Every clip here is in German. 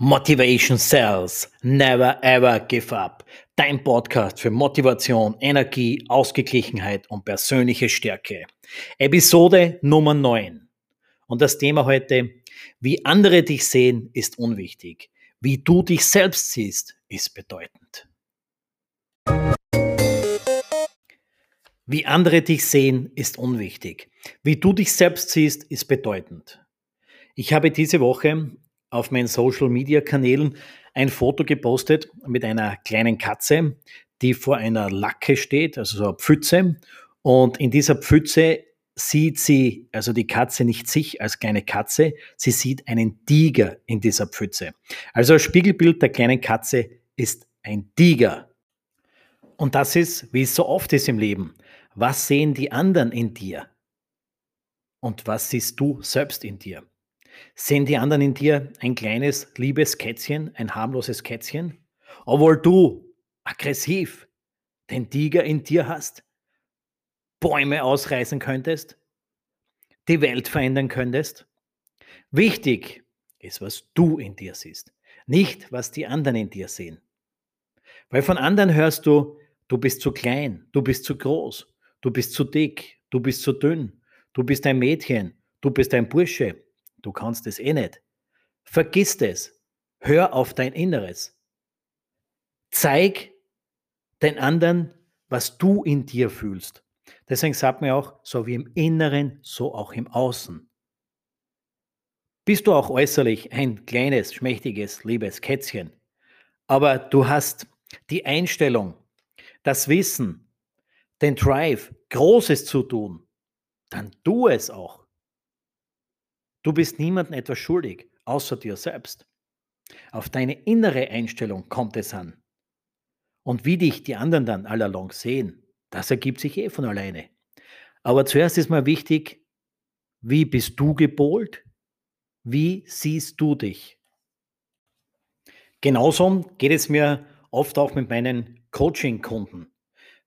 Motivation Cells. Never ever give up. Dein Podcast für Motivation, Energie, Ausgeglichenheit und persönliche Stärke. Episode Nummer 9. Und das Thema heute, wie andere dich sehen, ist unwichtig. Wie du dich selbst siehst, ist bedeutend. Wie andere dich sehen, ist unwichtig. Wie du dich selbst siehst, ist bedeutend. Ich habe diese Woche auf meinen Social Media Kanälen ein Foto gepostet mit einer kleinen Katze, die vor einer Lacke steht, also so eine Pfütze. Und in dieser Pfütze sieht sie, also die Katze nicht sich als kleine Katze, sie sieht einen Tiger in dieser Pfütze. Also das Spiegelbild der kleinen Katze ist ein Tiger. Und das ist, wie es so oft ist im Leben. Was sehen die anderen in dir? Und was siehst du selbst in dir? Sehen die anderen in dir ein kleines, liebes Kätzchen, ein harmloses Kätzchen? Obwohl du aggressiv den Tiger in dir hast, Bäume ausreißen könntest, die Welt verändern könntest? Wichtig ist, was du in dir siehst, nicht was die anderen in dir sehen. Weil von anderen hörst du, du bist zu klein, du bist zu groß, du bist zu dick, du bist zu dünn, du bist ein Mädchen, du bist ein Bursche, Du kannst es eh nicht. Vergiss es. Hör auf dein Inneres. Zeig den anderen, was du in dir fühlst. Deswegen sagt man auch, so wie im Inneren, so auch im Außen. Bist du auch äußerlich ein kleines, schmächtiges, liebes Kätzchen, aber du hast die Einstellung, das Wissen, den Drive, Großes zu tun, dann tu es auch. Du bist niemandem etwas schuldig, außer dir selbst. Auf deine innere Einstellung kommt es an. Und wie dich die anderen dann allalong sehen, das ergibt sich eh von alleine. Aber zuerst ist mal wichtig, wie bist du gepolt? Wie siehst du dich? Genauso geht es mir oft auch mit meinen Coaching-Kunden.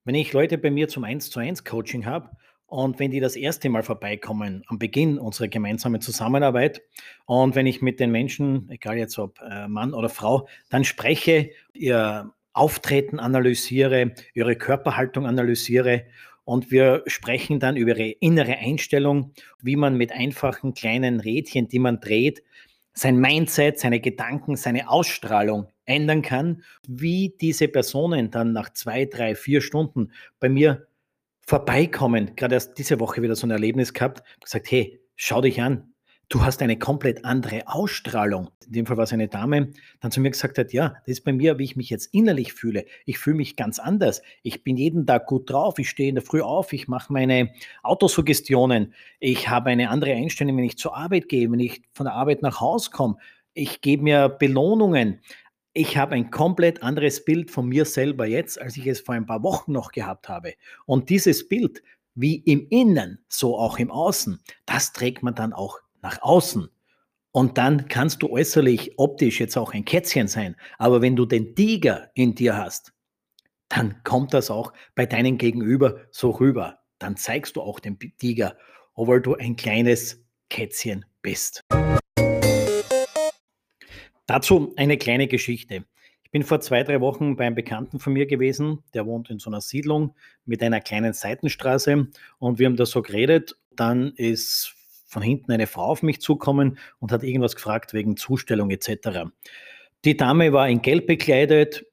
Wenn ich Leute bei mir zum 1 zu 1 Coaching habe und wenn die das erste Mal vorbeikommen, am Beginn unserer gemeinsamen Zusammenarbeit, und wenn ich mit den Menschen, egal jetzt ob äh, Mann oder Frau, dann spreche, ihr Auftreten analysiere, ihre Körperhaltung analysiere und wir sprechen dann über ihre innere Einstellung, wie man mit einfachen kleinen Rädchen, die man dreht, sein Mindset, seine Gedanken, seine Ausstrahlung ändern kann, wie diese Personen dann nach zwei, drei, vier Stunden bei mir vorbeikommen, gerade erst diese Woche wieder so ein Erlebnis gehabt, gesagt, hey, schau dich an, du hast eine komplett andere Ausstrahlung. In dem Fall war es eine Dame, dann zu mir gesagt hat, ja, das ist bei mir, wie ich mich jetzt innerlich fühle. Ich fühle mich ganz anders. Ich bin jeden Tag gut drauf, ich stehe in der Früh auf, ich mache meine Autosuggestionen, ich habe eine andere Einstellung, wenn ich zur Arbeit gehe, wenn ich von der Arbeit nach Hause komme. Ich gebe mir Belohnungen ich habe ein komplett anderes Bild von mir selber jetzt, als ich es vor ein paar Wochen noch gehabt habe. Und dieses Bild, wie im Innen, so auch im Außen, das trägt man dann auch nach außen. Und dann kannst du äußerlich, optisch jetzt auch ein Kätzchen sein. Aber wenn du den Tiger in dir hast, dann kommt das auch bei deinem Gegenüber so rüber. Dann zeigst du auch den Tiger, obwohl du ein kleines Kätzchen bist. Dazu eine kleine Geschichte. Ich bin vor zwei, drei Wochen bei einem Bekannten von mir gewesen, der wohnt in so einer Siedlung mit einer kleinen Seitenstraße und wir haben da so geredet. Dann ist von hinten eine Frau auf mich zukommen und hat irgendwas gefragt wegen Zustellung etc. Die Dame war in Gelb bekleidet,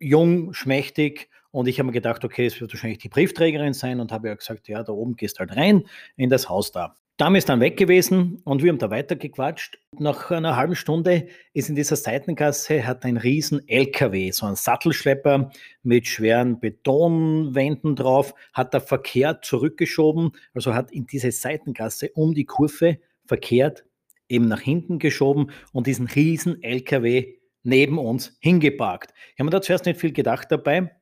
jung, schmächtig und ich habe mir gedacht, okay, es wird wahrscheinlich die Briefträgerin sein und habe ja gesagt, ja, da oben gehst halt rein in das Haus da. Dame ist dann weg gewesen und wir haben da weitergequatscht. Nach einer halben Stunde ist in dieser Seitengasse hat ein riesen LKW, so ein Sattelschlepper mit schweren Betonwänden drauf, hat der Verkehr zurückgeschoben, also hat in diese Seitengasse um die Kurve verkehrt, eben nach hinten geschoben und diesen riesen LKW neben uns hingeparkt. Ich habe mir da zuerst nicht viel gedacht dabei.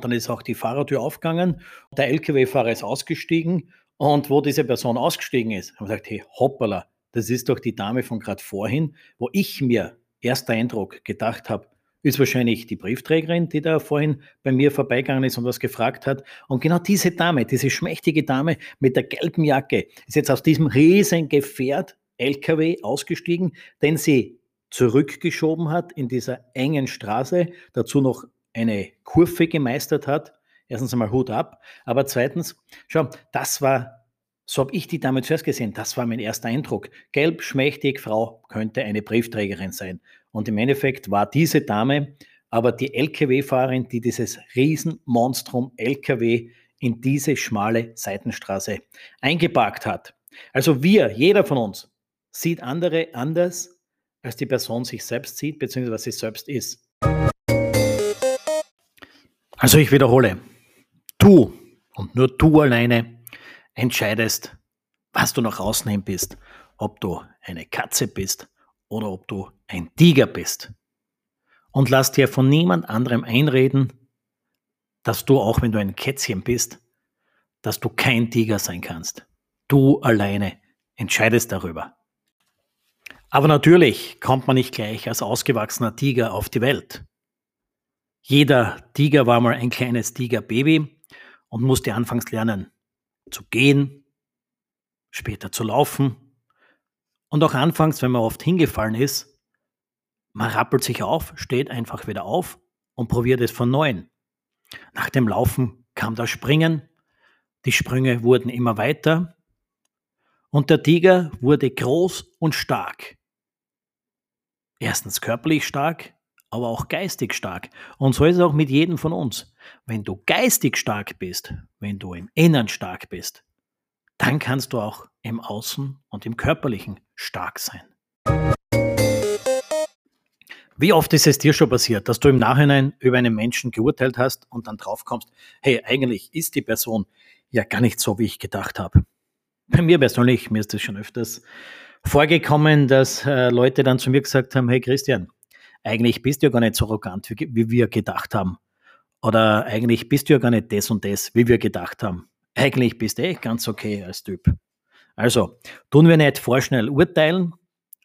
Dann ist auch die Fahrertür aufgegangen. Der LKW-Fahrer ist ausgestiegen und wo diese Person ausgestiegen ist, haben wir gesagt, hey, hoppala, das ist doch die Dame von gerade vorhin, wo ich mir, erster Eindruck, gedacht habe, ist wahrscheinlich die Briefträgerin, die da vorhin bei mir vorbeigegangen ist und was gefragt hat. Und genau diese Dame, diese schmächtige Dame mit der gelben Jacke, ist jetzt aus diesem riesen Gefährt LKW ausgestiegen, den sie zurückgeschoben hat in dieser engen Straße, dazu noch eine Kurve gemeistert hat. Erstens einmal Hut ab, aber zweitens, schau, das war, so habe ich die Dame zuerst gesehen, das war mein erster Eindruck. Gelb, schmächtig, Frau könnte eine Briefträgerin sein. Und im Endeffekt war diese Dame aber die Lkw-Fahrerin, die dieses Riesenmonstrum Lkw in diese schmale Seitenstraße eingeparkt hat. Also wir, jeder von uns, sieht andere anders, als die Person sich selbst sieht, beziehungsweise was sie selbst ist. Also ich wiederhole, du und nur du alleine entscheidest, was du nach außen bist. Ob du eine Katze bist oder ob du ein Tiger bist. Und lass dir von niemand anderem einreden, dass du, auch wenn du ein Kätzchen bist, dass du kein Tiger sein kannst. Du alleine entscheidest darüber. Aber natürlich kommt man nicht gleich als ausgewachsener Tiger auf die Welt. Jeder Tiger war mal ein kleines Tigerbaby und musste anfangs lernen zu gehen, später zu laufen und auch anfangs, wenn man oft hingefallen ist, man rappelt sich auf, steht einfach wieder auf und probiert es von neuem. Nach dem Laufen kam das Springen, die Sprünge wurden immer weiter und der Tiger wurde groß und stark. Erstens körperlich stark, aber auch geistig stark. Und so ist es auch mit jedem von uns. Wenn du geistig stark bist, wenn du im Innern stark bist, dann kannst du auch im Außen und im Körperlichen stark sein. Wie oft ist es dir schon passiert, dass du im Nachhinein über einen Menschen geurteilt hast und dann draufkommst, hey, eigentlich ist die Person ja gar nicht so, wie ich gedacht habe. Bei mir persönlich, mir ist das schon öfters vorgekommen, dass äh, Leute dann zu mir gesagt haben, hey Christian, eigentlich bist du ja gar nicht so arrogant, wie, wie wir gedacht haben. Oder eigentlich bist du ja gar nicht das und das, wie wir gedacht haben. Eigentlich bist du eh ganz okay als Typ. Also, tun wir nicht vorschnell urteilen,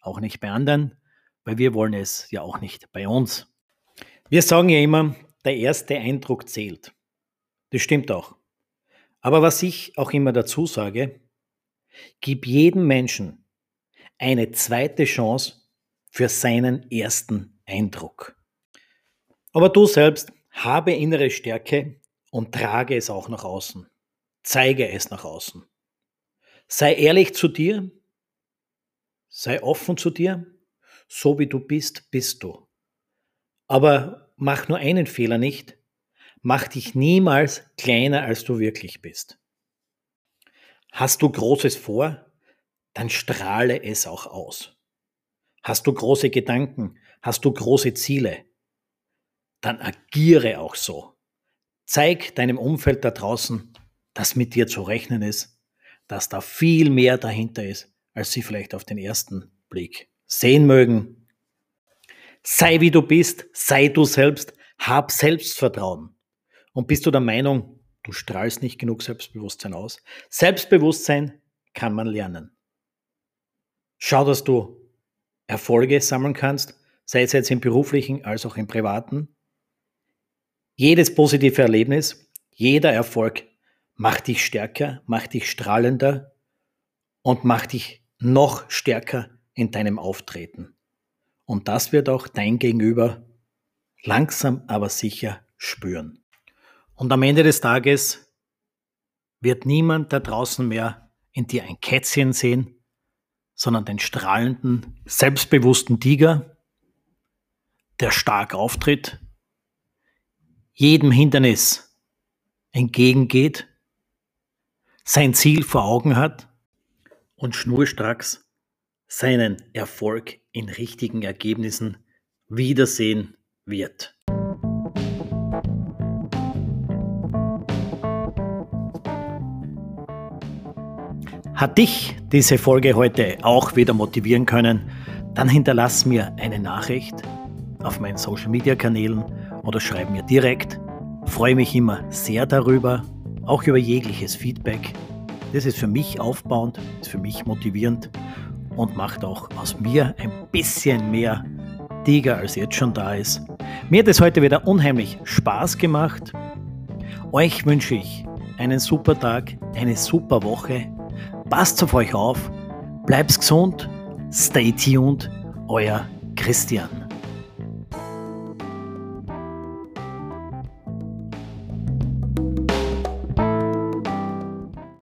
auch nicht bei anderen, weil wir wollen es ja auch nicht bei uns. Wir sagen ja immer, der erste Eindruck zählt. Das stimmt auch. Aber was ich auch immer dazu sage, gib jedem Menschen eine zweite Chance für seinen ersten Eindruck. Aber du selbst habe innere Stärke und trage es auch nach außen. Zeige es nach außen. Sei ehrlich zu dir, sei offen zu dir so wie du bist, bist du. Aber mach nur einen Fehler nicht. Mach dich niemals kleiner, als du wirklich bist. Hast du Großes vor, dann strahle es auch aus. Hast du große Gedanken, hast du große Ziele, dann agiere auch so. Zeig deinem Umfeld da draußen, dass mit dir zu rechnen ist, dass da viel mehr dahinter ist, als sie vielleicht auf den ersten Blick sehen mögen. Sei wie du bist, sei du selbst, hab Selbstvertrauen. Und bist du der Meinung, du strahlst nicht genug Selbstbewusstsein aus? Selbstbewusstsein kann man lernen. Schau, dass du Erfolge sammeln kannst, sei es jetzt im beruflichen als auch im privaten. Jedes positive Erlebnis, jeder Erfolg macht dich stärker, macht dich strahlender und macht dich noch stärker in deinem Auftreten. Und das wird auch dein Gegenüber langsam aber sicher spüren. Und am Ende des Tages wird niemand da draußen mehr in dir ein Kätzchen sehen, sondern den strahlenden, selbstbewussten Tiger, der stark auftritt, jedem Hindernis entgegengeht, sein Ziel vor Augen hat und schnurstracks seinen Erfolg in richtigen Ergebnissen wiedersehen wird. Hat dich diese Folge heute auch wieder motivieren können, dann hinterlass mir eine Nachricht auf meinen Social Media Kanälen oder schreib mir direkt. Freue mich immer sehr darüber, auch über jegliches Feedback. Das ist für mich aufbauend, ist für mich motivierend und macht auch aus mir ein bisschen mehr Tiger, als jetzt schon da ist. Mir hat es heute wieder unheimlich Spaß gemacht. Euch wünsche ich einen super Tag, eine super Woche. Passt auf euch auf, bleibt gesund, stay tuned, euer Christian.